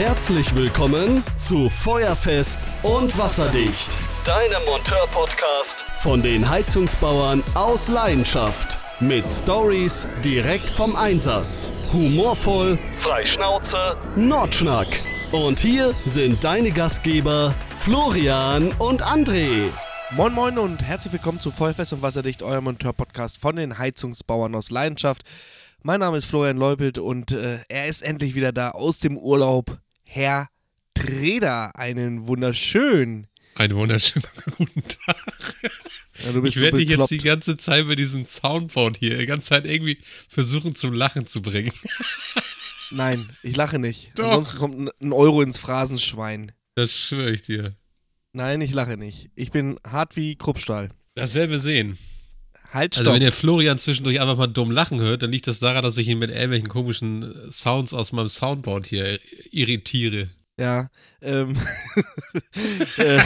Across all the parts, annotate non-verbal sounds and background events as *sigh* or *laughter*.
Herzlich willkommen zu Feuerfest und Wasserdicht. Deinem Monteur-Podcast von den Heizungsbauern aus Leidenschaft. Mit Stories direkt vom Einsatz. Humorvoll, frei Schnauze, Nordschnack. Und hier sind deine Gastgeber Florian und André. Moin Moin und herzlich willkommen zu Feuerfest und Wasserdicht, eurem Monteur-Podcast von den Heizungsbauern aus Leidenschaft. Mein Name ist Florian Leupelt und äh, er ist endlich wieder da aus dem Urlaub. Herr Treder, einen wunderschönen. Einen wunderschönen *laughs* guten Tag. Ja, ich werde so dich jetzt die ganze Zeit mit diesem Soundboard hier die ganze Zeit irgendwie versuchen zum Lachen zu bringen. *laughs* Nein, ich lache nicht. Doch. Ansonsten kommt ein- ein Euro ins Phrasenschwein. Das schwöre ich dir. Nein, ich lache nicht. Ich bin hart wie Kruppstahl. Das werden wir sehen. Halt, stopp. Also wenn ihr Florian zwischendurch einfach mal dumm lachen hört, dann liegt das daran, dass ich ihn mit irgendwelchen komischen äh, Sounds aus meinem Soundboard hier irritiere. ja, ähm. *laughs* äh.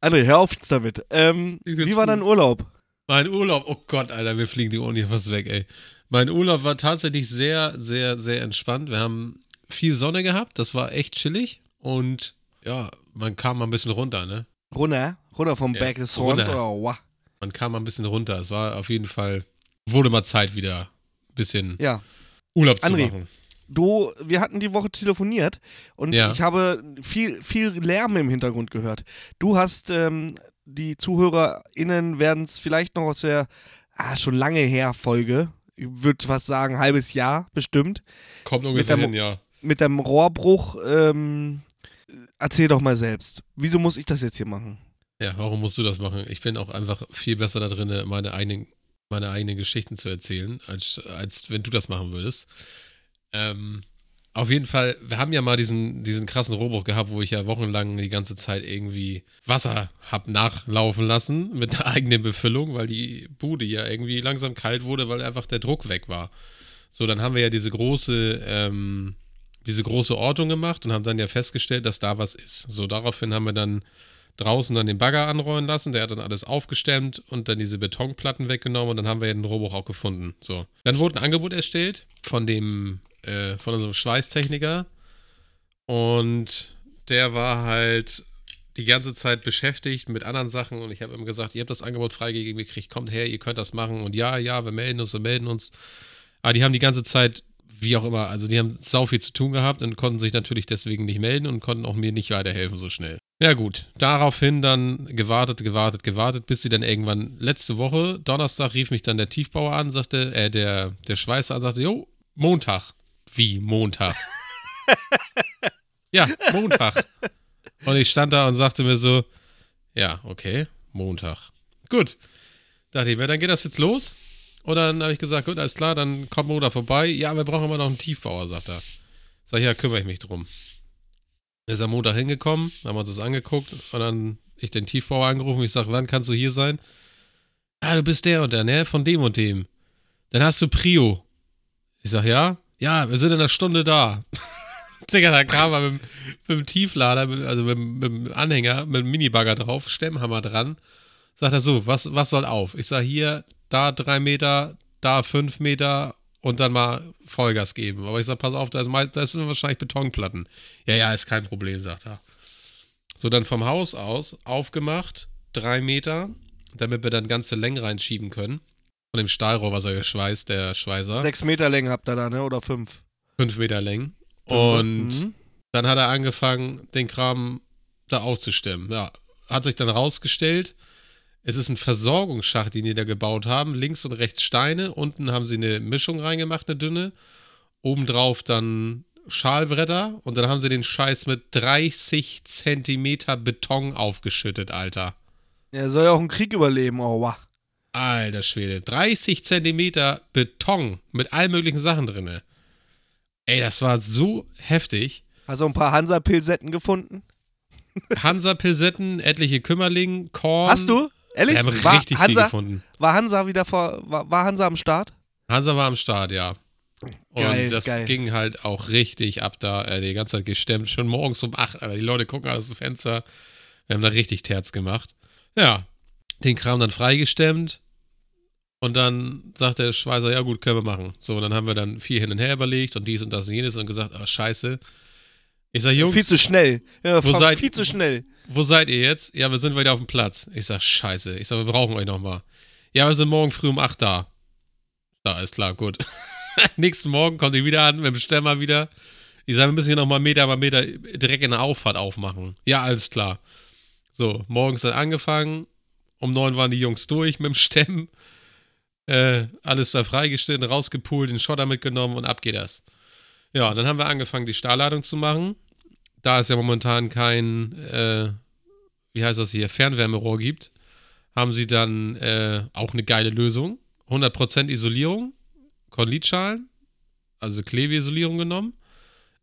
André, hör auf damit. Ähm, wie war gut. dein Urlaub? Mein Urlaub, oh Gott, Alter, mir fliegen die Ohren hier fast weg, ey. Mein Urlaub war tatsächlich sehr, sehr, sehr entspannt. Wir haben viel Sonne gehabt, das war echt chillig und ja, man kam mal ein bisschen runter, ne? Runter? Runter vom Ja, Berg des Horns runter. oder wah? Man kam mal ein bisschen runter. Es war auf jeden Fall, wurde mal Zeit wieder ein bisschen Ja. Urlaub zu André. machen. Du, wir hatten die Woche telefoniert und Ja. ich habe viel, viel Lärm im Hintergrund gehört. Du hast, ähm, die ZuhörerInnen werden es vielleicht noch aus der ah, schon lange her Folge, ich würde was sagen, halbes Jahr bestimmt, Kommt ungefähr der hin, ja. mit dem Rohrbruch. Ähm, erzähl doch mal selbst. Wieso muss ich das jetzt hier machen? Ja, warum musst du das machen? Ich bin auch einfach viel besser da drin, meine eigenen, meine eigenen Geschichten zu erzählen, als, als wenn du das machen würdest. Ähm, auf jeden Fall, wir haben ja mal diesen, diesen krassen Rohrbruch gehabt, wo ich ja wochenlang die ganze Zeit irgendwie Wasser hab nachlaufen lassen mit einer eigenen Befüllung, weil die Bude ja irgendwie langsam kalt wurde, weil einfach der Druck weg war. So, dann haben wir ja diese große, ähm, diese große Ortung gemacht und haben dann ja festgestellt, dass da was ist. So, daraufhin haben wir dann draußen dann den Bagger anrollen lassen, der hat dann alles aufgestemmt und dann diese Betonplatten weggenommen und dann haben wir ja den Rohrbruch auch gefunden. So. Dann wurde ein Angebot erstellt von dem, äh, von unserem Schweißtechniker und der war halt die ganze Zeit beschäftigt mit anderen Sachen und ich habe ihm gesagt, ihr habt das Angebot freigegeben gekriegt, kommt her, ihr könnt das machen und ja, ja, wir melden uns, wir melden uns. Aber die haben die ganze Zeit, wie auch immer, also die haben sau viel zu tun gehabt und konnten sich natürlich deswegen nicht melden und konnten auch mir nicht weiterhelfen so schnell. Ja gut, daraufhin dann gewartet, gewartet, gewartet, bis sie dann irgendwann letzte Woche, Donnerstag, rief mich dann der Tiefbauer an, sagte, äh, der, der Schweißer an, sagte, jo, Montag. Wie Montag? *laughs* ja, Montag. Und ich stand da und sagte mir so, ja, okay, Montag. Gut. Dachte ich mir, dann geht das jetzt los. Und dann habe ich gesagt, gut, alles klar, dann kommt Montag vorbei. Ja, wir brauchen aber noch einen Tiefbauer, sagt er. Sag ich, ja, kümmere ich mich drum. Ist am Montag hingekommen, haben wir uns das angeguckt und dann ich den Tiefbauer angerufen. Ich sage, wann kannst du hier sein? Ja, du bist der und der, ne? Von dem und dem. Dann hast du Prio. Ich sag, ja? Ja, wir sind in einer Stunde da. *laughs* Digga, da kam er mit, dem- mit dem Tieflader, mit, also mit, mit dem Anhänger, mit dem Minibagger drauf, Stemmhammer dran. Sagt er so, was, was soll auf? Ich sag hier, da drei Meter, da fünf Meter und dann mal Vollgas geben. Aber ich sag, pass auf, da, ist meist- da sind wahrscheinlich Betonplatten. Ja, ja, ist kein Problem, sagt er. So, dann vom Haus aus aufgemacht, drei Meter, damit wir dann ganze Längen reinschieben können. Von dem Stahlrohr, was er geschweißt, der Schweißer. Sechs Meter Länge habt ihr da, ne? Oder fünf? Fünf Meter Längen. Und Mhm. dann hat er angefangen, den Kram da aufzustemmen. Ja, hat sich dann rausgestellt, es ist ein Versorgungsschacht, den die da gebaut haben. Links und rechts Steine. Unten haben sie eine Mischung reingemacht, eine dünne. Obendrauf dann Schalbretter. Und dann haben sie den Scheiß mit 30 Zentimeter Beton aufgeschüttet, Alter. Er soll ja auch einen Krieg überleben, oh wah. Alter Schwede. 30 Zentimeter Beton mit allen möglichen Sachen drinne. Ey, das war so heftig. Hast du ein paar Hansa-Pilsetten gefunden? Hansa-Pilsetten, etliche Kümmerling, Korn. Hast du? Ehrlich? Wir haben war, richtig viel Hansa, gefunden. war Hansa wieder vor, war, war Hansa am Start? Hansa war am Start, ja. Und Geil, das geil. ging halt auch richtig ab da, äh, die ganze Zeit gestemmt, schon morgens um 8, aber die Leute gucken aus dem Fenster. Wir haben da richtig Terz gemacht. Ja, den Kram dann freigestemmt. Und dann sagt der Schweißer, ja gut, können wir machen. So, und dann haben wir dann viel hin und her überlegt und dies und das und jenes und gesagt, ah, scheiße. Ich sag, Jungs. Viel zu schnell. Ja, wo seid, viel zu schnell. Wo seid ihr jetzt? Ja, wir sind wieder auf dem Platz. Ich sag, scheiße. Ich sag, wir brauchen euch nochmal. Ja, wir sind morgen früh um 8 da. Da ist klar, gut. *laughs* Nächsten Morgen kommt ihr wieder an mit dem Stemmer wieder. Ich sage, wir müssen hier nochmal Meter mal Meter direkt in der Auffahrt aufmachen. Ja, alles klar. So, morgens dann angefangen. Um neun waren die Jungs durch mit dem Stemmen. Äh, alles da freigestellt, rausgepult, den Schotter mitgenommen und ab geht das. Ja, dann haben wir angefangen, die Stahlladung zu machen. Da es ja momentan kein, äh, wie heißt das hier, Fernwärmerohr gibt, haben sie dann äh, auch eine geile Lösung. 100% Isolierung, Kornlitschalen, also Klebeisolierung genommen.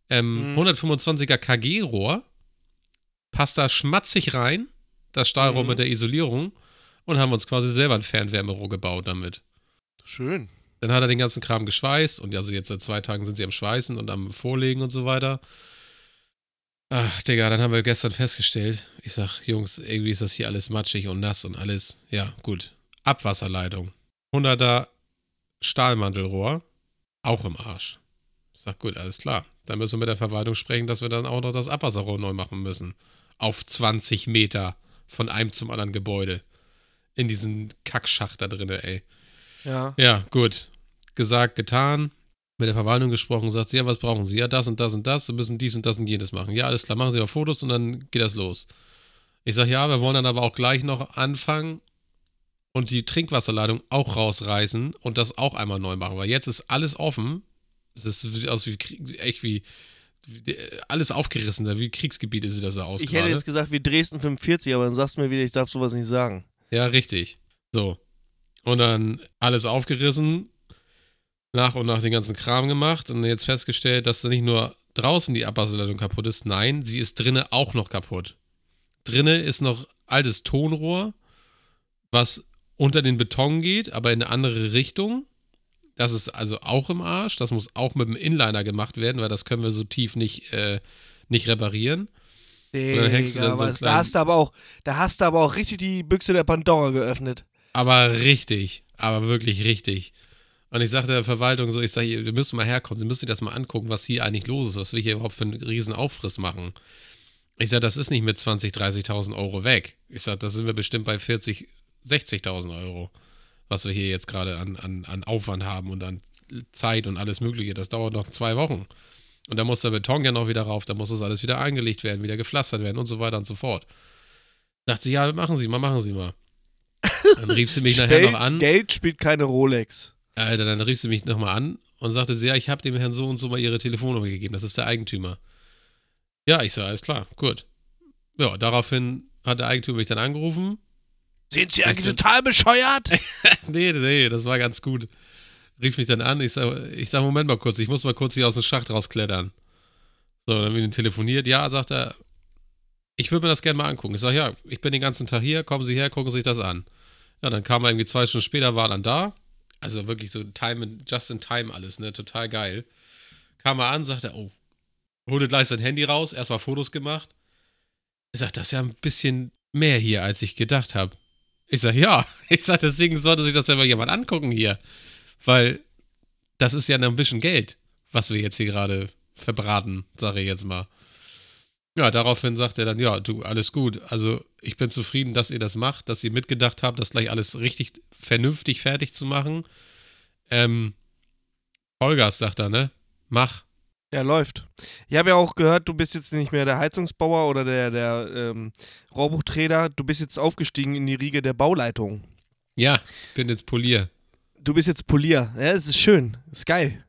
Ähm, mhm. 125er KG-Rohr, passt da schmatzig rein, das Stahlrohr mhm. mit der Isolierung und haben uns quasi selber ein Fernwärmerohr gebaut damit. Schön. Dann hat er den ganzen Kram geschweißt und also jetzt seit zwei Tagen sind sie am Schweißen und am Vorlegen und so weiter. Ach, Digga, dann haben wir gestern festgestellt, ich sag, Jungs, irgendwie ist das hier alles matschig und nass und alles. Ja, gut. Abwasserleitung. 100er Stahlmantelrohr, auch im Arsch. Ich sag, gut, alles klar. Dann müssen wir mit der Verwaltung sprechen, dass wir dann auch noch das Abwasserrohr neu machen müssen. Auf 20 Meter von einem zum anderen Gebäude. In diesen Kackschacht da drin, ey. Ja. Ja, gut. Gesagt, getan. Mit der Verwaltung gesprochen, sagt sie, ja, was brauchen Sie? Ja, das und das und das. Wir müssen dies und das und jenes machen. Ja, alles klar, machen Sie auch Fotos und dann geht das los. Ich sage, ja, wir wollen dann aber auch gleich noch anfangen und die Trinkwasserleitung auch rausreißen und das auch einmal neu machen, weil jetzt ist alles offen. Es ist aus wie echt wie, wie alles aufgerissen, wie Kriegsgebiet ist das da aus. Ich hätte jetzt gesagt wie Dresden 45, aber dann sagst du mir wieder, ich darf sowas nicht sagen. Ja, richtig. So. Und dann alles aufgerissen, nach und nach den ganzen Kram gemacht und jetzt festgestellt, dass da nicht nur draußen die Abwasserleitung kaputt ist, nein, sie ist drinnen auch noch kaputt. Drinnen ist noch altes Tonrohr, was unter den Beton geht, aber in eine andere Richtung. Das ist also auch im Arsch. Das muss auch mit dem Inliner gemacht werden, weil das können wir so tief nicht, äh, nicht reparieren. Digga, dann hängst du dann so einen da hast du aber auch, da hast du aber auch richtig die Büchse der Pandora geöffnet. Aber richtig, aber wirklich richtig. Und ich sagte der Verwaltung so, ich sage, Sie müssen mal herkommen, Sie müssen sich das mal angucken, was hier eigentlich los ist, was wir hier überhaupt für einen riesen Aufriss machen. Ich sage, das ist nicht mit 20.000, 30.000 Euro weg. Ich sage, da sind wir bestimmt bei 40, 60.000 Euro, was wir hier jetzt gerade an, an, an Aufwand haben und an Zeit und alles Mögliche. Das dauert noch zwei Wochen. Und da muss der Beton ja noch wieder rauf, da muss das alles wieder eingelegt werden, wieder gepflastert werden und so weiter und so fort. Dachte sie, ja, machen Sie mal, machen Sie mal. Dann rief sie mich *laughs* nachher noch an. Geld spielt keine Rolex. Alter, dann rief sie mich nochmal an und sagte sie, ja, ich habe dem Herrn so und so mal ihre Telefonnummer gegeben, das ist der Eigentümer. Ja, ich sage, alles klar, gut. Ja, daraufhin hat der Eigentümer mich dann angerufen sind Sie eigentlich total bescheuert? *laughs* nee, nee, das war ganz gut. Rief mich dann an, ich sag, ich sag, Moment mal kurz, ich muss mal kurz hier aus dem Schacht rausklettern. So, dann haben wir ihn telefoniert. Ja, sagt er, ich würde mir das gerne mal angucken. Ich sage, ja, ich bin den ganzen Tag hier, kommen Sie her, gucken Sie sich das an. Ja, dann kam er irgendwie zwei Stunden später, war dann da. Also wirklich so time, just in time alles, ne? Total geil. Kam er an, sagte, oh, holte gleich sein Handy raus, erstmal Fotos gemacht. Ich sag, das ist ja ein bisschen mehr hier, als ich gedacht habe. Ich sag, ja. *laughs* Ich sag, deswegen sollte sich das ja mal jemand angucken hier. Weil das ist ja ein bisschen Geld, was wir jetzt hier gerade verbraten, sage ich jetzt mal. Ja, daraufhin sagt er dann, ja, du, alles gut. Also ich bin zufrieden, dass ihr das macht, dass ihr mitgedacht habt, das gleich alles richtig vernünftig fertig zu machen. Ähm, Vollgas, sagt er, ne? Mach. Ja, läuft. Ich habe ja auch gehört, du bist jetzt nicht mehr der Heizungsbauer oder der, der ähm, Rohrbuchträger, du bist jetzt aufgestiegen in die Riege der Bauleitung. Ja, bin jetzt Polier. Du bist jetzt Polier. Ja, das ist schön. Ist geil.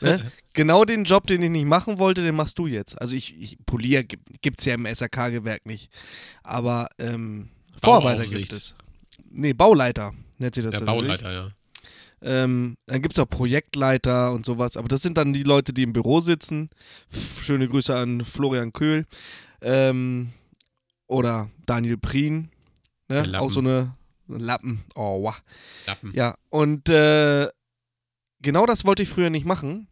ne? *laughs* genau den Job, den ich nicht machen wollte, den machst du jetzt. Also ich, ich Polier gibt es ja im SRK-Gewerk nicht. Aber ähm, Vorarbeiter gibt es. Nee, Bauleiter nennt sich das. Der Bauleiter, ja. Ähm, dann gibt es auch Projektleiter und sowas, aber das sind dann die Leute, die im Büro sitzen. Schöne Grüße an Florian Köhl ähm, oder Daniel Prien. Ne? Auch so eine Lappen. Oh, wow. Lappen. Ja, und äh, genau das wollte ich früher nicht machen.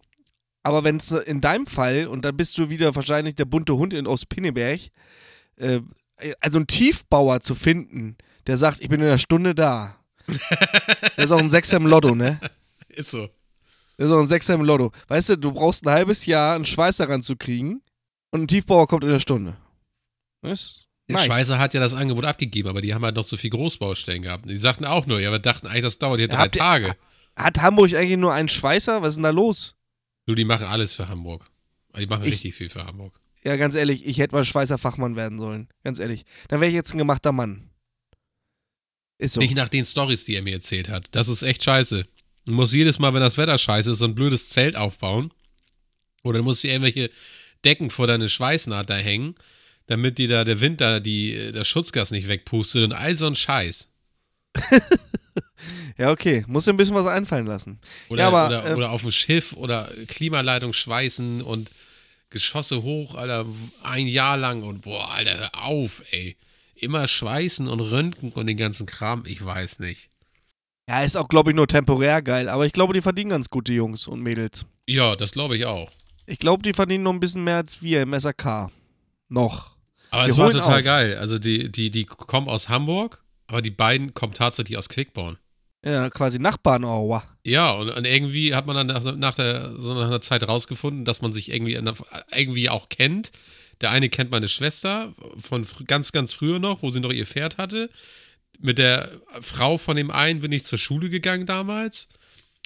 Aber wenn es in deinem Fall, und da bist du wieder wahrscheinlich der bunte Hund in, aus Pinneberg, äh, also einen Tiefbauer zu finden, der sagt, ich bin in einer Stunde da, *laughs* Das ist auch ein Sechser im Lotto, ne? Ist so. Das ist auch ein Sechser im Lotto. Weißt du, du brauchst ein halbes Jahr, einen Schweißer ranzukriegen und ein Tiefbauer kommt in der Stunde. Ist Der nice. Schweißer hat ja das Angebot abgegeben, aber die haben halt noch so viel Großbaustellen gehabt. Die sagten auch nur, ja, wir dachten eigentlich, das dauert hier drei Habt ihr- Tage. Hat Hamburg eigentlich nur einen Schweißer? Was ist denn da los? Du, die machen alles für Hamburg. Die machen Ich- richtig viel für Hamburg. Ja, ganz ehrlich, ich hätte mal Schweißer Fachmann werden sollen. Ganz ehrlich. Dann wäre ich jetzt ein gemachter Mann. Ist so. Nicht nach den Stories, die er mir erzählt hat. Das ist echt scheiße. Du musst jedes Mal, wenn das Wetter scheiße ist, so ein blödes Zelt aufbauen. Oder du musst dir irgendwelche Decken vor deine Schweißnaht da hängen, damit dir da der Wind da die, das Schutzgas nicht wegpustet und all so ein Scheiß. *laughs* Ja, okay. Muss dir ein bisschen was einfallen lassen. Oder, ja, aber, oder, äh, oder auf dem Schiff oder Klimaleitung schweißen und Geschosse hoch, Alter, ein Jahr lang und boah, Alter, hör auf, ey. Immer schweißen und röntgen und den ganzen Kram, ich weiß nicht. ja, ist auch, glaube ich, nur temporär geil. Aber ich glaube, die verdienen ganz gut, die Jungs und Mädels. Ja, das glaube ich auch. Ich glaube, die verdienen noch ein bisschen mehr als wir im SAK. Noch. Aber Wir es war total auf. geil. Also die, die, die kommen aus Hamburg, aber die beiden kommen tatsächlich aus Quickborn. Ja, quasi Nachbarn, oh, wow. Ja, und, und irgendwie hat man dann nach, nach, der, so nach einer Zeit rausgefunden, dass man sich irgendwie, irgendwie auch kennt. Der eine kennt meine Schwester von ganz, ganz früher noch, wo sie noch ihr Pferd hatte. Mit der Frau von dem einen bin ich zur Schule gegangen damals.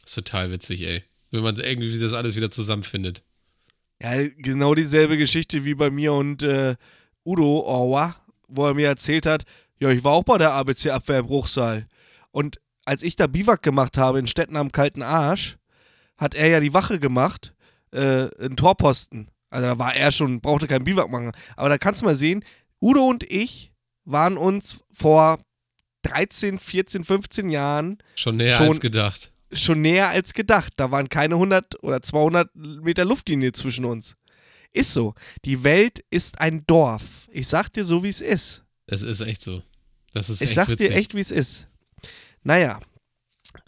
Das ist total witzig, ey. Wenn man irgendwie das alles wieder zusammenfindet. Ja, genau dieselbe Geschichte wie bei mir und äh, Udo Orwa, wo er mir erzählt hat, ja, ich war auch bei der ABC-Abwehr im Bruchsal. Und als ich da Biwak gemacht habe in Städten am kalten Arsch, hat er ja die Wache gemacht, äh, einen Torposten. Also da war er schon, brauchte keinen Biwak machen. Aber da kannst du mal sehen, Udo und ich waren uns vor 13, 14, 15 Jahren Schon näher Schon- als gedacht. schon näher als gedacht. Da waren keine 100 oder 200 Meter Luftlinie zwischen uns. Ist so. Die Welt ist ein Dorf. Ich sag dir so, wie es ist. Das ist echt so. Das ist Ich echt sag witzig. dir echt, wie es ist. Naja.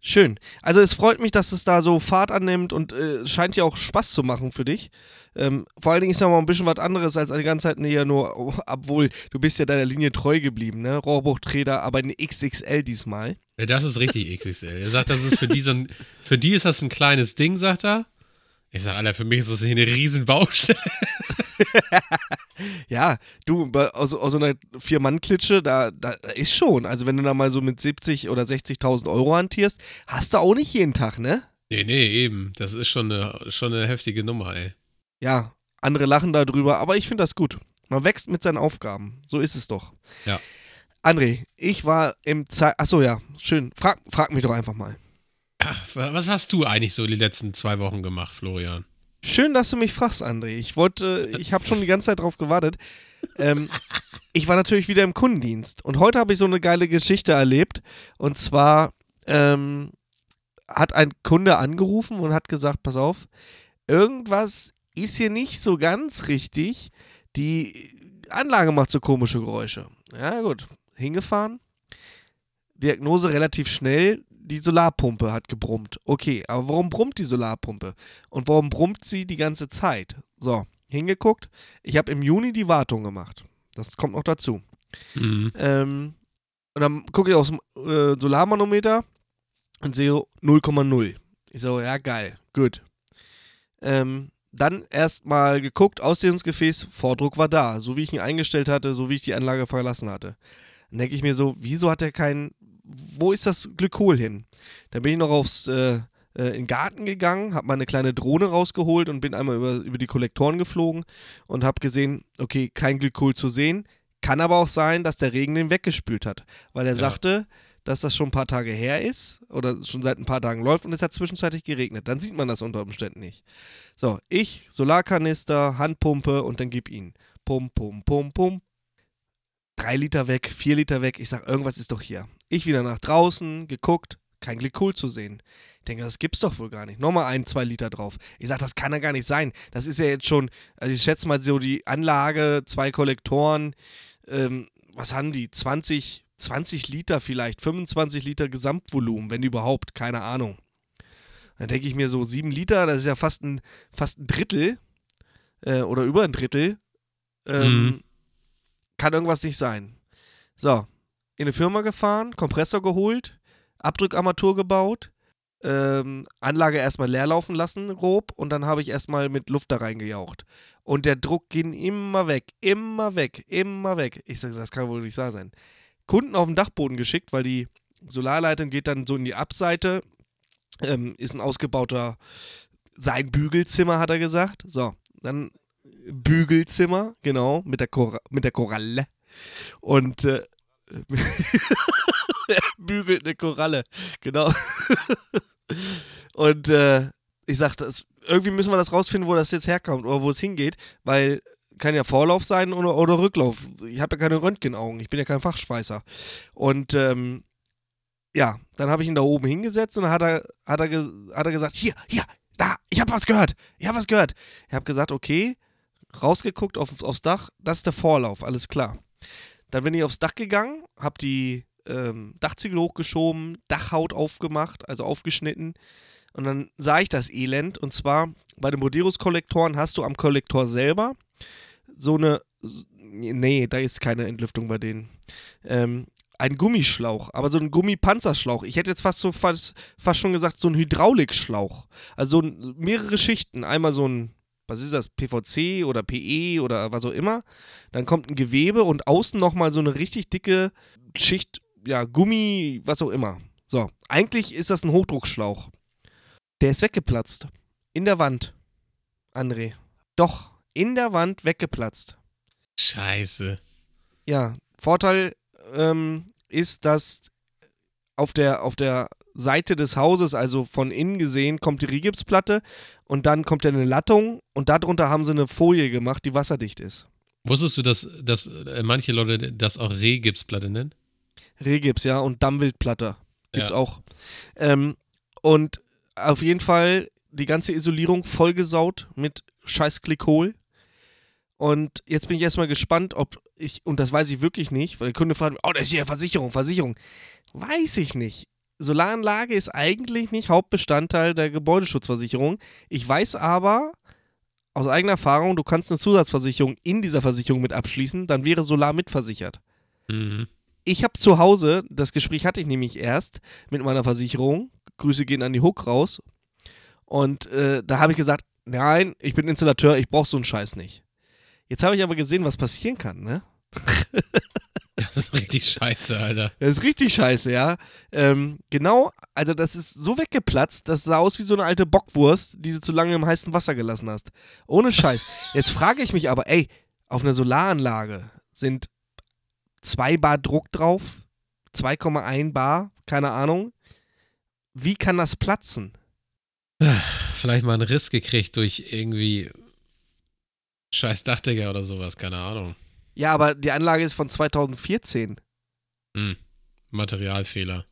Schön. Also es freut mich, dass es da so Fahrt annimmt und äh, scheint ja auch Spaß zu machen für dich. Ähm, vor allen Dingen ist ja mal ein bisschen was anderes als die ganze Zeit näher nur, obwohl du bist ja deiner Linie treu geblieben, ne? Rohrbuchträder, aber eine XXL diesmal. Ja, das ist richtig XXL. Er sagt, das ist für die so ein, für die ist das ein kleines Ding, sagt er. Ich sag, Alter, für mich ist das hier eine riesen Baustelle. *laughs* Ja, du, aus, aus so einer Vier-Mann-Klitsche, da, da ist schon. Also, wenn du da mal so mit 70 oder 60.000 Euro hantierst, hast du auch nicht jeden Tag, ne? Nee, nee, eben. Das ist schon eine, schon eine heftige Nummer, ey. Ja, andere lachen darüber, aber ich finde das gut. Man wächst mit seinen Aufgaben. So ist es doch. Ja. André, ich war im Zeit. Achso, ja, schön. Frag, frag mich doch einfach mal. Ja, was hast du eigentlich so die letzten zwei Wochen gemacht, Florian? Schön, dass du mich fragst, André. Ich wollte, ich habe schon die ganze Zeit drauf gewartet. Ähm, ich war natürlich wieder im Kundendienst und heute habe ich so eine geile Geschichte erlebt. Und zwar ähm, hat ein Kunde angerufen und hat gesagt: Pass auf, irgendwas ist hier nicht so ganz richtig. Die Anlage macht so komische Geräusche. Ja, gut. Hingefahren. Diagnose relativ schnell. Die Solarpumpe hat gebrummt. Okay, aber warum brummt die Solarpumpe? Und warum brummt sie die ganze Zeit? So, hingeguckt. Ich habe im Juni die Wartung gemacht. Das kommt noch dazu. Mhm. Ähm, und dann gucke ich aus dem äh, Solarmanometer und sehe 0,0. Ich so, ja, geil, gut. Ähm, dann erstmal geguckt, Ausdehnungsgefäß, Vordruck war da, so wie ich ihn eingestellt hatte, so wie ich die Anlage verlassen hatte. Dann denke ich mir so, wieso hat er keinen, wo ist das Glykol hin? Dann bin ich noch aufs, äh, äh, in den Garten gegangen, habe mal eine kleine Drohne rausgeholt und bin einmal über, über die Kollektoren geflogen und habe gesehen, okay, kein Glykol zu sehen. Kann aber auch sein, dass der Regen den weggespült hat, weil er Ja. sagte, dass das schon ein paar Tage her ist oder schon seit ein paar Tagen läuft und es hat zwischenzeitlich geregnet. Dann sieht man das unter Umständen nicht. So, ich, Solarkanister, Handpumpe und dann gib ihn. Pum, pum, pum, pum. Drei Liter weg, vier Liter weg. Ich sag, irgendwas ist doch hier. Ich wieder nach draußen, geguckt, kein Glykol zu sehen. Ich denke, das gibt's doch wohl gar nicht. Nochmal ein, zwei Liter drauf. Ich sag, das kann ja gar nicht sein. Das ist ja jetzt schon, also ich schätze mal so die Anlage, zwei Kollektoren, ähm, was haben die? 20, 20 Liter vielleicht, 25 Liter Gesamtvolumen, wenn überhaupt, keine Ahnung. Dann denke ich mir so, sieben Liter, das ist ja fast ein, fast ein Drittel äh, oder über ein Drittel. Ähm, Mhm. Kann irgendwas nicht sein. So, in eine Firma gefahren, Kompressor geholt, Abdrückarmatur gebaut, ähm, Anlage erstmal leer laufen lassen, grob, und dann habe ich erstmal mit Luft da reingejaucht. Und der Druck ging immer weg, immer weg, immer weg. Ich sage, das kann wohl nicht wahr sein. Kunden auf den Dachboden geschickt, weil die Solarleitung geht dann so in die Abseite, ähm, ist ein ausgebauter, sein Bügelzimmer, hat er gesagt. So, dann Bügelzimmer, genau, mit der, Kor mit der Koralle. Und äh, *laughs* bügelt eine Koralle, genau. Und äh, ich sag, das, irgendwie müssen wir das rausfinden, wo das jetzt herkommt oder wo es hingeht, weil kann ja Vorlauf sein oder, oder Rücklauf. Ich habe ja keine Röntgenaugen, ich bin ja kein Fachschweißer. Und ähm, ja, dann habe ich ihn da oben hingesetzt und hat er, hat er, hat er gesagt, hier, hier, da, ich habe was gehört, ich habe was gehört. Ich habe gesagt, okay, rausgeguckt auf, aufs Dach, das ist der Vorlauf, alles klar. Dann bin ich aufs Dach gegangen, habe die ähm, Dachziegel hochgeschoben, Dachhaut aufgemacht, also aufgeschnitten. Und dann sah ich das Elend. Und zwar bei den Boderos-Kollektoren hast du am Kollektor selber so eine. Nee, da ist keine Entlüftung bei denen. Ähm, ein Gummischlauch, aber so ein Gummipanzerschlauch. Ich hätte jetzt fast so fast, fast schon gesagt, so ein Hydraulikschlauch. Also mehrere Schichten. Einmal so ein was ist das, PVC oder PE oder was auch immer. Dann kommt ein Gewebe und außen nochmal so eine richtig dicke Schicht, ja, Gummi, was auch immer. So, eigentlich ist das ein Hochdruckschlauch. Der ist weggeplatzt. In der Wand. André. Doch, in der Wand weggeplatzt. Scheiße. Ja, Vorteil ähm, ist, dass auf der, auf der Seite des Hauses, also von innen gesehen, kommt die Rigipsplatte und dann kommt ja eine Lattung und darunter haben sie eine Folie gemacht, die wasserdicht ist. Wusstest du, dass, dass äh, manche Leute das auch Rehgipsplatte nennen? Rehgips, ja, und Dammwildplatte gibt's ja. auch. Ähm, und auf jeden Fall die ganze Isolierung vollgesaut mit scheiß Glykol. Und jetzt bin ich erstmal gespannt, ob ich, und das weiß ich wirklich nicht, weil der Kunde fragt, oh, das ist ja Versicherung, Versicherung. Weiß ich nicht. Solaranlage ist eigentlich nicht Hauptbestandteil der Gebäudeschutzversicherung. Ich weiß aber aus eigener Erfahrung, du kannst eine Zusatzversicherung in dieser Versicherung mit abschließen, dann wäre Solar mitversichert. Mhm. Ich habe zu Hause, das Gespräch hatte ich nämlich erst mit meiner Versicherung, Grüße gehen an die Hook raus, und äh, da habe ich gesagt, nein, ich bin Installateur, ich brauche so einen Scheiß nicht. Jetzt habe ich aber gesehen, was passieren kann, ne? *laughs* Das ist richtig scheiße, Alter. Das ist richtig scheiße, ja. Ähm, genau, also das ist so weggeplatzt, das sah aus wie so eine alte Bockwurst, die du zu lange im heißen Wasser gelassen hast. Ohne Scheiß. Jetzt frage ich mich aber, ey, auf einer Solaranlage sind 2 Bar Druck drauf, 2,1 Bar, keine Ahnung. Wie kann das platzen? Vielleicht mal einen Riss gekriegt durch irgendwie scheiß Dachdecker oder sowas, keine Ahnung. Ja, aber die Anlage ist von 2014. Hm. Materialfehler.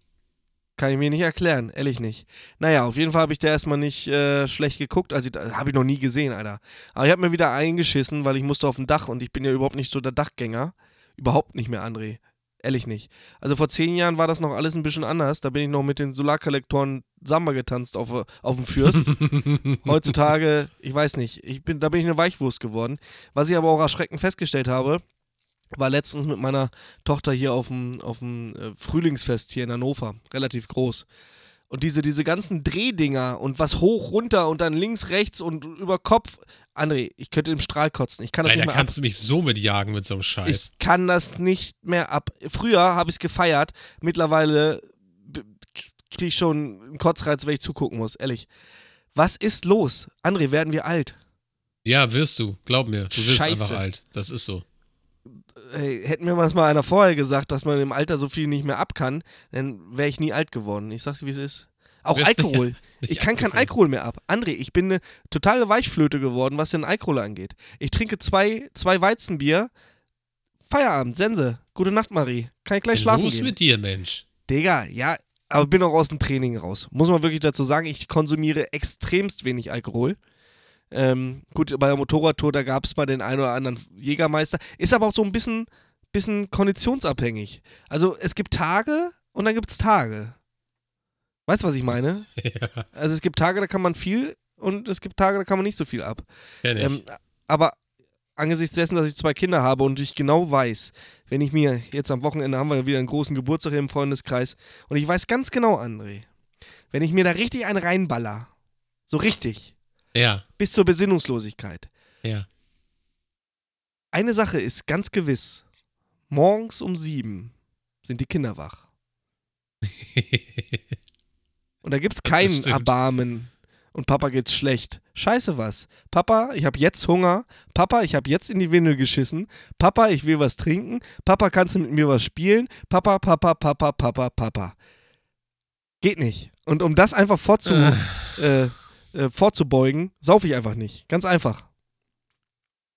Kann ich mir nicht erklären, ehrlich nicht. Naja, auf jeden Fall habe ich da erstmal nicht äh, schlecht geguckt. Also, habe ich noch nie gesehen, Alter. Aber ich habe mir wieder eingeschissen, weil ich musste auf dem Dach und ich bin ja überhaupt nicht so der Dachgänger. Überhaupt nicht mehr, André. Ehrlich nicht. Also vor zehn Jahren war das noch alles ein bisschen anders. Da bin ich noch mit den Solarkollektoren Samba getanzt auf, auf dem Fürst. *laughs* Heutzutage, ich weiß nicht, ich bin, da bin ich eine Weichwurst geworden. Was ich aber auch erschreckend festgestellt habe, war letztens mit meiner Tochter hier auf dem, auf dem äh, Frühlingsfest hier in Hannover, relativ groß. Und diese, diese ganzen Drehdinger und was hoch, runter und dann links, rechts und über Kopf. André, ich könnte im Strahl kotzen. Ich kann das Alter, nicht mehr kannst ab. du mich so mitjagen mit so einem Scheiß. Ich kann das nicht mehr ab. Früher habe ich es gefeiert. Mittlerweile kriege ich schon einen Kotzreiz, wenn ich zugucken muss. Ehrlich. Was ist los? André, werden wir alt? Ja, wirst du. Glaub mir. Du wirst Scheiße. einfach alt. Das ist so hey, hätten mir das mal einer vorher gesagt, dass man im Alter so viel nicht mehr ab kann, dann wäre ich nie alt geworden. Ich sag's, wie es ist. Auch Alkohol. Nicht, *laughs* nicht ich kann kein Alkohol mehr ab. André, ich bin eine totale Weichflöte geworden, was den Alkohol angeht. Ich trinke zwei, zwei Weizenbier. Feierabend, Sense. Gute Nacht, Marie. Kann ich gleich schlafen los gehen. mit dir, Mensch? Digga, ja, aber bin auch aus dem Training raus. Muss man wirklich dazu sagen, ich konsumiere extremst wenig Alkohol. Ähm, gut, bei der Motorradtour, da gab es mal den einen oder anderen Jägermeister. Ist aber auch so ein bisschen, bisschen konditionsabhängig. Also es gibt Tage und dann gibt es Tage. Weißt du, was ich meine? *laughs* Ja. Also es gibt Tage, da kann man viel und es gibt Tage, da kann man nicht so viel ab. Ähm, aber angesichts dessen, dass ich zwei Kinder habe und ich genau weiß, wenn ich mir, jetzt am Wochenende haben wir wieder einen großen Geburtstag im Freundeskreis und ich weiß ganz genau, André, wenn ich mir da richtig einen reinballer, so richtig, Ja, bis zur Besinnungslosigkeit, ja. eine Sache ist ganz gewiss, morgens um sieben sind die Kinder wach. *laughs* Und da gibt's kein stimmt. Erbarmen. Und Papa geht's schlecht. Scheiße was. Papa, ich habe jetzt Hunger. Papa, ich habe jetzt in die Windel geschissen. Papa, ich will was trinken. Papa, kannst du mit mir was spielen? Papa, Papa, Papa, Papa, Papa. Geht nicht. Und um das einfach vorzu, äh, äh, vorzubeugen, saufe ich einfach nicht. Ganz einfach.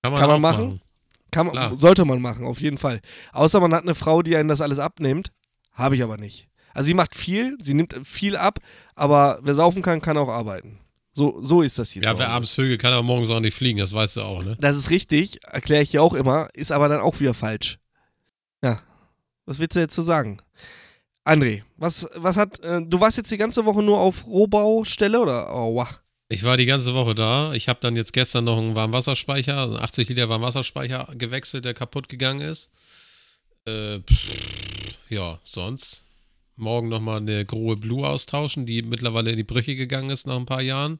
Kann Kann man auch machen? Kann man, Klar. sollte man machen, auf jeden Fall. Außer man hat eine Frau, die einen das alles abnimmt. Habe ich aber nicht. Also sie macht viel, sie nimmt viel ab, aber wer saufen kann, kann auch arbeiten. So, so ist das jetzt. Ja, wer abends vögelt, kann aber morgens auch nicht fliegen, das weißt du auch, ne? Das ist richtig, erkläre ich ja auch immer, ist aber dann auch wieder falsch. Ja, was willst du jetzt so sagen? André, was, was hat, äh, du warst jetzt die ganze Woche nur auf Rohbaustelle oder? Oh, wow. Ich war die ganze Woche da. Ich habe dann jetzt gestern noch einen Warmwasserspeicher, einen 80 Liter Warmwasserspeicher gewechselt, der kaputt gegangen ist. Äh, pff, ja, sonst. Morgen nochmal eine große Blue austauschen, die mittlerweile in die Brüche gegangen ist nach ein paar Jahren.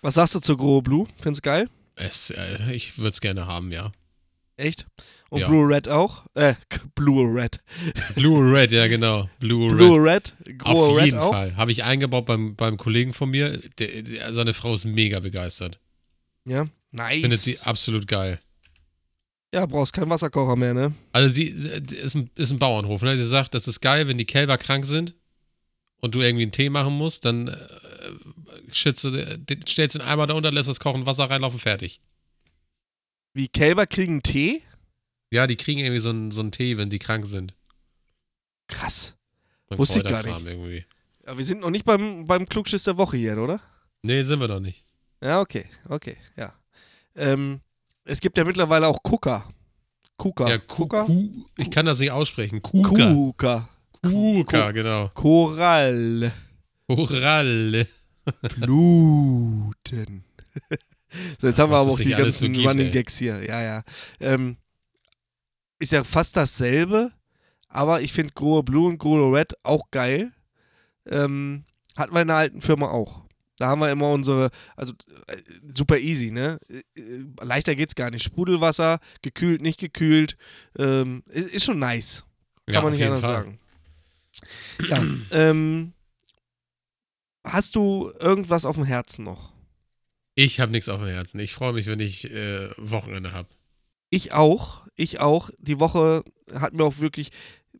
Was sagst du zur Grohe Blue? Findest geil? Es, äh, ich würde es gerne haben, ja. Echt? Und Ja. Blue Red auch? Äh, *laughs* Blue Red. Blue Red, ja genau. Blue, Blue Red. Red, Auf Red jeden auch? Fall. Habe ich eingebaut beim, beim Kollegen von mir. Der, der, seine Frau ist mega begeistert. Ja, nice. Findet sie absolut geil. ja, brauchst keinen Wasserkocher mehr, ne? Also sie äh, ist ein, ist ein Bauernhof, ne? Sie sagt, das ist geil, wenn die Kälber krank sind und du irgendwie einen Tee machen musst, dann äh, schütze, den- stellst den Eimer da unter, lässt das kochen Wasser reinlaufen, fertig. Wie Kälber kriegen Tee? Ja, die kriegen irgendwie so einen, so einen Tee, wenn die krank sind. Krass. Ein Wusste ich gar Kräuterkram Irgendwie. Ja, wir sind noch nicht beim, beim Klugschiss der Woche hier, oder? Nee, sind wir doch nicht. Ja, okay, okay, ja. Ähm, es gibt ja mittlerweile auch Kuka. Kuka. Ja, Ku- Kuka? Ku- ich kann das nicht aussprechen. Kuka. Kuka. Kuka, genau. Korall. Koralle. Bluten. So, jetzt haben wir aber auch die so ganzen gibt, Running. Gags hier. Ja, ja. Ähm, ist ja fast dasselbe, aber ich finde Grohe Blue und Grohe Red auch geil. Ähm, hatten wir in der alten Firma auch. Da haben wir immer unsere, also äh, super easy, ne? Äh, Leichter geht's gar nicht. Sprudelwasser, gekühlt, nicht gekühlt. Ähm, ist, ist schon nice. Kann Ja, man nicht anders Fall. sagen. Ja, ähm, hast du irgendwas auf dem Herzen noch? Ich habe nichts auf dem Herzen. Ich freue mich, wenn ich äh, Wochenende habe. Ich auch, ich auch. Die Woche hat mir auch wirklich,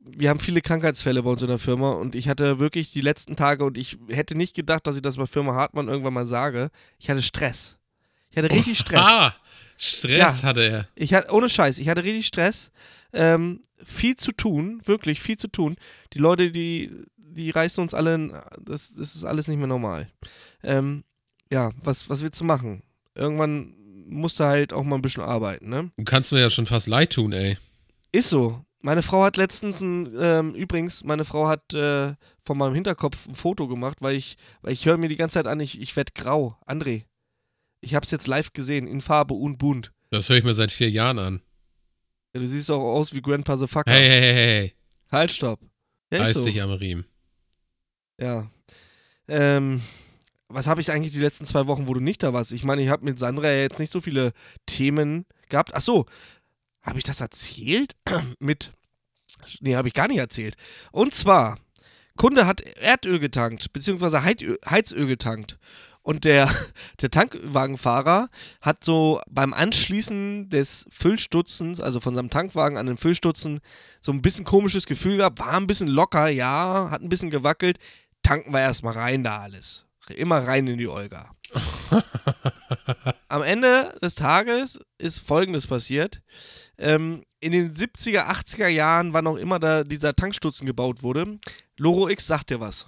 wir haben viele Krankheitsfälle bei uns in der Firma und ich hatte wirklich die letzten Tage und ich hätte nicht gedacht, dass ich das bei Firma Hartmann irgendwann mal sage. Ich hatte Stress. Ich hatte richtig Stress. Ah, Stress Ja. hatte er. Ich hatte, ohne Scheiß, ich hatte richtig Stress. Ähm, viel zu tun, wirklich viel zu tun. Die Leute, die, die reißen uns alle, das, das ist alles nicht mehr normal. Ähm, ja, was, was willst du machen? Irgendwann musst du halt auch mal ein bisschen arbeiten, ne? Du kannst mir ja schon fast leid tun, ey. Ist so. Meine Frau hat letztens ein, ähm, übrigens, meine Frau hat äh, von meinem Hinterkopf ein Foto gemacht, weil ich, weil ich höre mir die ganze Zeit an, ich, ich werde grau. André, ich hab's jetzt live gesehen, in Farbe und bunt. Das höre ich mir seit vier Jahren an. Ja, du siehst auch aus wie Grandpa the Fucker. Hey, hey, hey, hey. Halt, stopp. Ja, ist Reiß so. dich am Riemen. Ja. Ähm, was habe ich eigentlich die letzten zwei Wochen, wo du nicht da warst? Ich meine, ich habe mit Sandra ja jetzt nicht so viele Themen gehabt. Ach so, habe ich das erzählt? *clears throat* mit. Nee, habe ich gar nicht erzählt. Und zwar, Kunde hat Erdöl getankt, beziehungsweise Heizöl, getankt. Und der, *laughs* der Tankwagenfahrer hat so beim Anschließen des Füllstutzens, also von seinem Tankwagen an den Füllstutzen, so ein bisschen komisches Gefühl gehabt, war ein bisschen locker, ja, hat ein bisschen gewackelt. Tanken wir erstmal rein da alles. Immer rein in die Olga. *laughs* Am Ende des Tages ist Folgendes passiert. Ähm, in den 70er, 80er Jahren, wann auch immer da dieser Tankstutzen gebaut wurde, Loro X sagt dir was.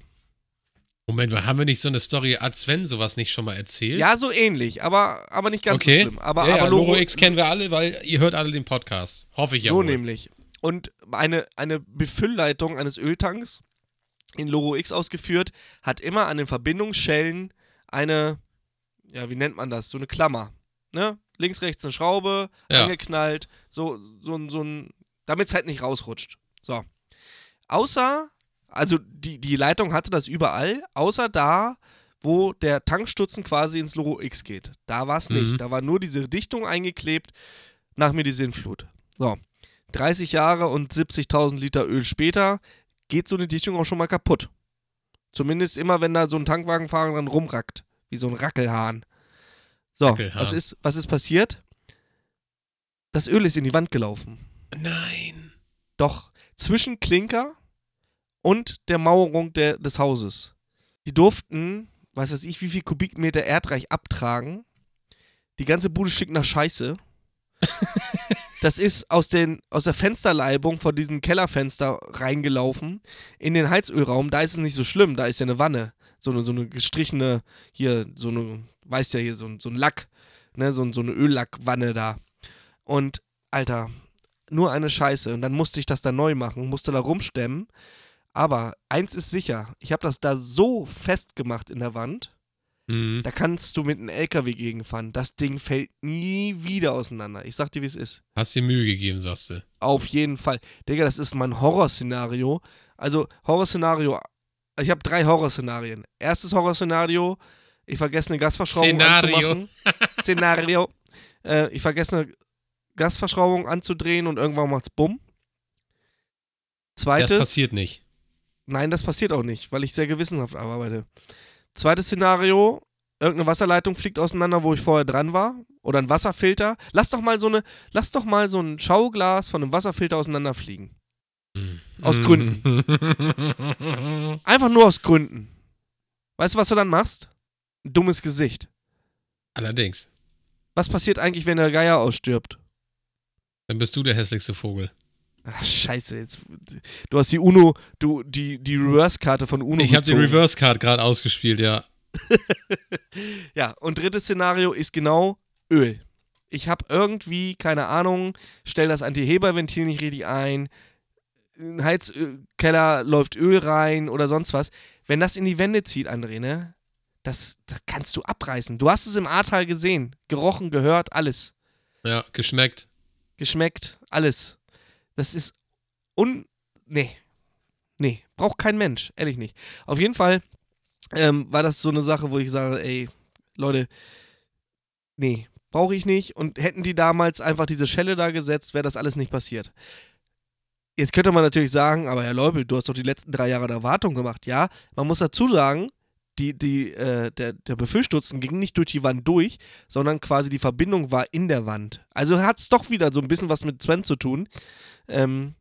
Moment mal, haben wir nicht so eine Story, als Sven sowas nicht schon mal erzählt? Ja, so ähnlich, aber, aber nicht ganz okay. so schlimm. Aber, ja, aber ja, Loro, Loro X kennen wir alle, weil ihr hört alle den Podcast. Hoffe ich ja. So wohl. nämlich. Und eine, eine Befüllleitung eines Öltanks in Loro X ausgeführt, hat immer an den Verbindungsschellen eine, ja, wie nennt man das? So eine Klammer. Ne? links, rechts eine Schraube, Ja. angeknallt, so, so, ein- so ein, damit es halt nicht rausrutscht. So. Außer, also die, die Leitung hatte das überall, außer da, wo der Tankstutzen quasi ins Logo X geht. Da war es nicht. Mhm. Da war nur diese Dichtung eingeklebt, nach mir die Sinnflut. So. 30 Jahre und 70.000 Liter Öl später geht so eine Dichtung auch schon mal kaputt. Zumindest immer, wenn da so ein Tankwagenfahrer dran rumrackt. Wie so ein Rackelhahn. So, Rackelhahn. was ist, was ist passiert? Das Öl ist in die Wand gelaufen. Nein. Doch zwischen Klinker und der Mauerung der, des Hauses. Die durften, weiß weiß ich, wie viel Kubikmeter Erdreich abtragen. Die ganze Bude schickt nach Scheiße. *laughs* Das ist aus, den, aus der Fensterleibung von diesem Kellerfenster reingelaufen in den Heizölraum. Da ist es nicht so schlimm, da ist ja eine Wanne. So eine, so eine gestrichene, hier, so eine, weißt ja hier, so, ein- so ein Lack, ne, so, so eine Öllackwanne da. Und, Alter, nur eine Scheiße. Und dann musste ich das da neu machen, musste da rumstemmen. Aber eins ist sicher, ich habe das da so festgemacht in der Wand, Mhm. da kannst du mit einem LKW gegenfahren. Das Ding fällt nie wieder auseinander. Ich sag dir, wie es ist. Hast dir Mühe gegeben, sagst du. Auf jeden Fall. Digga, das ist mein Horrorszenario. Also, Horrorszenario. Ich habe drei Horrorszenarien. Erstes Horrorszenario, ich vergesse eine Gasverschraubung Szenario. anzumachen. Szenario. *laughs* Äh, ich vergesse eine Gasverschraubung anzudrehen und irgendwann macht's bumm. Zweites. Das passiert nicht. Nein, das passiert auch nicht, weil ich sehr gewissenhaft arbeite. Zweites Szenario, irgendeine Wasserleitung fliegt auseinander, wo ich vorher dran war. Oder ein Wasserfilter. Lass doch mal so eine, lass doch mal so ein Schauglas von einem Wasserfilter auseinanderfliegen. Aus Gründen. Einfach nur aus Gründen. Weißt du, was du dann machst? Ein dummes Gesicht. Allerdings. Was passiert eigentlich, wenn der Geier ausstirbt? Dann bist du der hässlichste Vogel. Ach, scheiße, jetzt. Du hast die UNO, du, die, die Reverse-Karte von UNO Ich habe die gezogen. Reverse Card gerade ausgespielt, ja. *laughs* Ja, und drittes Szenario ist genau Öl. Ich habe irgendwie, keine Ahnung, stell das Antiheberventil nicht richtig ein, in den Heizkeller läuft Öl rein oder sonst was. Wenn das in die Wände zieht, André, ne? Das, das kannst du abreißen. Du hast es im Ahrtal gesehen. Gerochen, gehört, alles. Ja, geschmeckt. Geschmeckt, alles. Das ist un. Nee. Nee, braucht kein Mensch, ehrlich nicht. Auf jeden Fall ähm, war das so eine Sache, wo ich sage, ey, Leute, nee, brauche ich nicht. Und hätten die damals einfach diese Schelle da gesetzt, wäre das alles nicht passiert. Jetzt könnte man natürlich sagen, aber Herr Leubel, du hast doch die letzten drei Jahre der Wartung gemacht. Ja, man muss dazu sagen, die, die, äh, der, der Befüllstutzen ging nicht durch die Wand durch, sondern quasi die Verbindung war in der Wand. Also hat es doch wieder so ein bisschen was mit Sven zu tun. Ähm,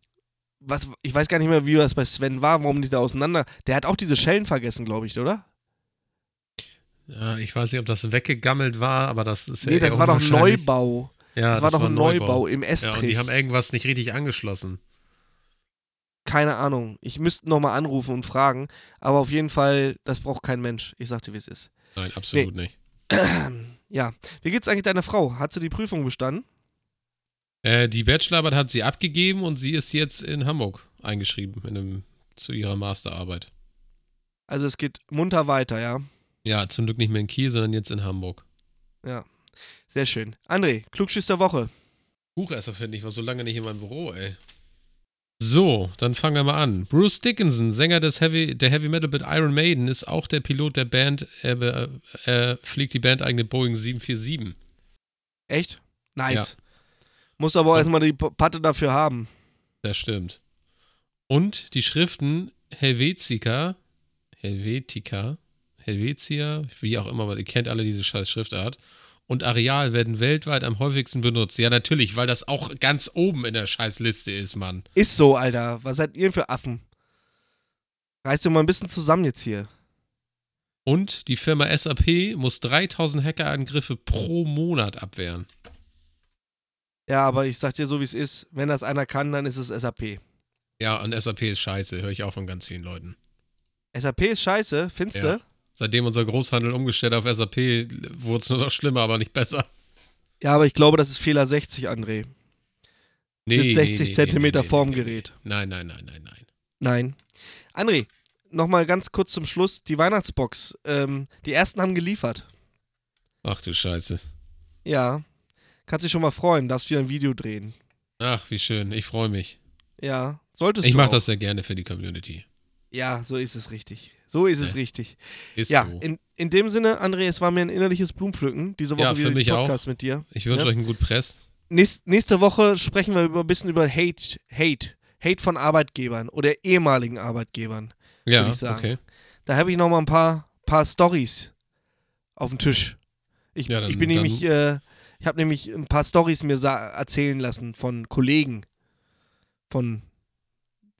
was, ich weiß gar nicht mehr, wie das bei Sven war, warum die da auseinander. Der hat auch diese Schellen vergessen, glaube ich, oder? Ja, ich weiß nicht, ob das weggegammelt war, aber das ist ja nee, das war doch. Neubau. Ja, das, war doch ein Neubau, im Ja, Estrich. und die haben irgendwas nicht richtig angeschlossen. Keine Ahnung. Ich müsste nochmal anrufen und fragen. Aber auf jeden Fall, das braucht kein Mensch. Ich sagte, wie es ist. Nein, absolut nicht. *clears throat* Ja. Wie geht's eigentlich deiner Frau? Hat sie die Prüfung bestanden? Äh, die Bachelorarbeit hat sie abgegeben und sie ist jetzt in Hamburg eingeschrieben in einem, zu ihrer Masterarbeit. Also es geht munter weiter, ja. Ja, zum Glück nicht mehr in Kiel, sondern jetzt in Hamburg. Ja. Sehr schön. André, Klugschiss der Woche. Buchesser finde ich, war so lange nicht in meinem Büro, ey. So, dann fangen wir mal an. Bruce Dickinson, Sänger des Heavy, der Heavy Metal Band Iron Maiden, ist auch der Pilot der Band. Er, be- er fliegt die Band eigene Boeing 747. Echt? Nice. Muss aber auch erstmal die Patte dafür haben. Das stimmt. Und die Schriften Helvetica, Helvetica, Helvetia, wie auch immer, weil ihr kennt alle diese scheiß Schriftart. Und Areal werden weltweit am häufigsten benutzt. Ja, natürlich, weil das auch ganz oben in der Scheißliste ist, Mann. Ist so, Alter. Was seid ihr für Affen? Reißt ihr mal ein bisschen zusammen jetzt hier. Und die Firma SAP muss 3000 Hackerangriffe pro Monat abwehren. Ja, aber ich sag dir so, wie es ist. Wenn das einer kann, dann ist es SAP. Ja, und SAP ist scheiße, höre ich auch von ganz vielen Leuten. SAP ist scheiße, findest Ja. du? Seitdem unser Großhandel umgestellt auf SAP, wurde es nur noch schlimmer, aber nicht besser. Ja, aber ich glaube, das ist Fehler 60, André. Mit 60 Zentimeter Formgerät. Nein, nein, nein, nein, nein. Nein. André, nochmal ganz kurz zum Schluss. Die Weihnachtsbox. Ähm, die ersten haben geliefert. Ach du Scheiße. Ja. Kannst dich schon mal freuen, darfst wieder ein Video drehen. Ach, wie schön. Ich freue mich. Ja, solltest Ich du mache auch. das sehr gerne für die Community. Ja, so ist es richtig. So ist es richtig. Ist Ja, so. in, in dem Sinne, André, es war mir ein innerliches Blumenpflücken, diese Woche Ja, wieder mich die auch. Podcast mit dir. Ich wünsche Ja. euch einen guten Press. Nächst, nächste Woche sprechen wir über, ein bisschen über Hate, Hate, Hate von Arbeitgebern oder ehemaligen Arbeitgebern. Ja, Würde ich sagen. okay. Da habe ich noch mal ein paar, paar Stories auf dem Tisch. Ich, Ja, dann- ich bin dann- nämlich, äh, ich habe nämlich ein paar Stories mir erzählen lassen von Kollegen, von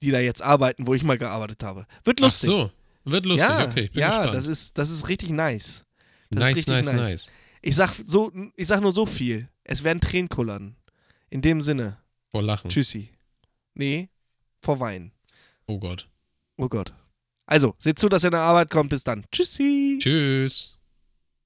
die da jetzt arbeiten, wo ich mal gearbeitet habe. Wird lustig. Ach so. Wird lustig, ja, okay. Ich bin ja, gespannt. das ist, das ist richtig nice. das ist nice, richtig nice, nice. nice. Ich sag so, ich sag nur so viel. Es werden Tränen kullern. In dem Sinne, Vor Lachen. tschüssi. Nee, vor Weinen. Oh Gott. Oh Gott. Also, seht zu, dass ihr in der Arbeit kommt. Bis dann. Tschüssi. Tschüss.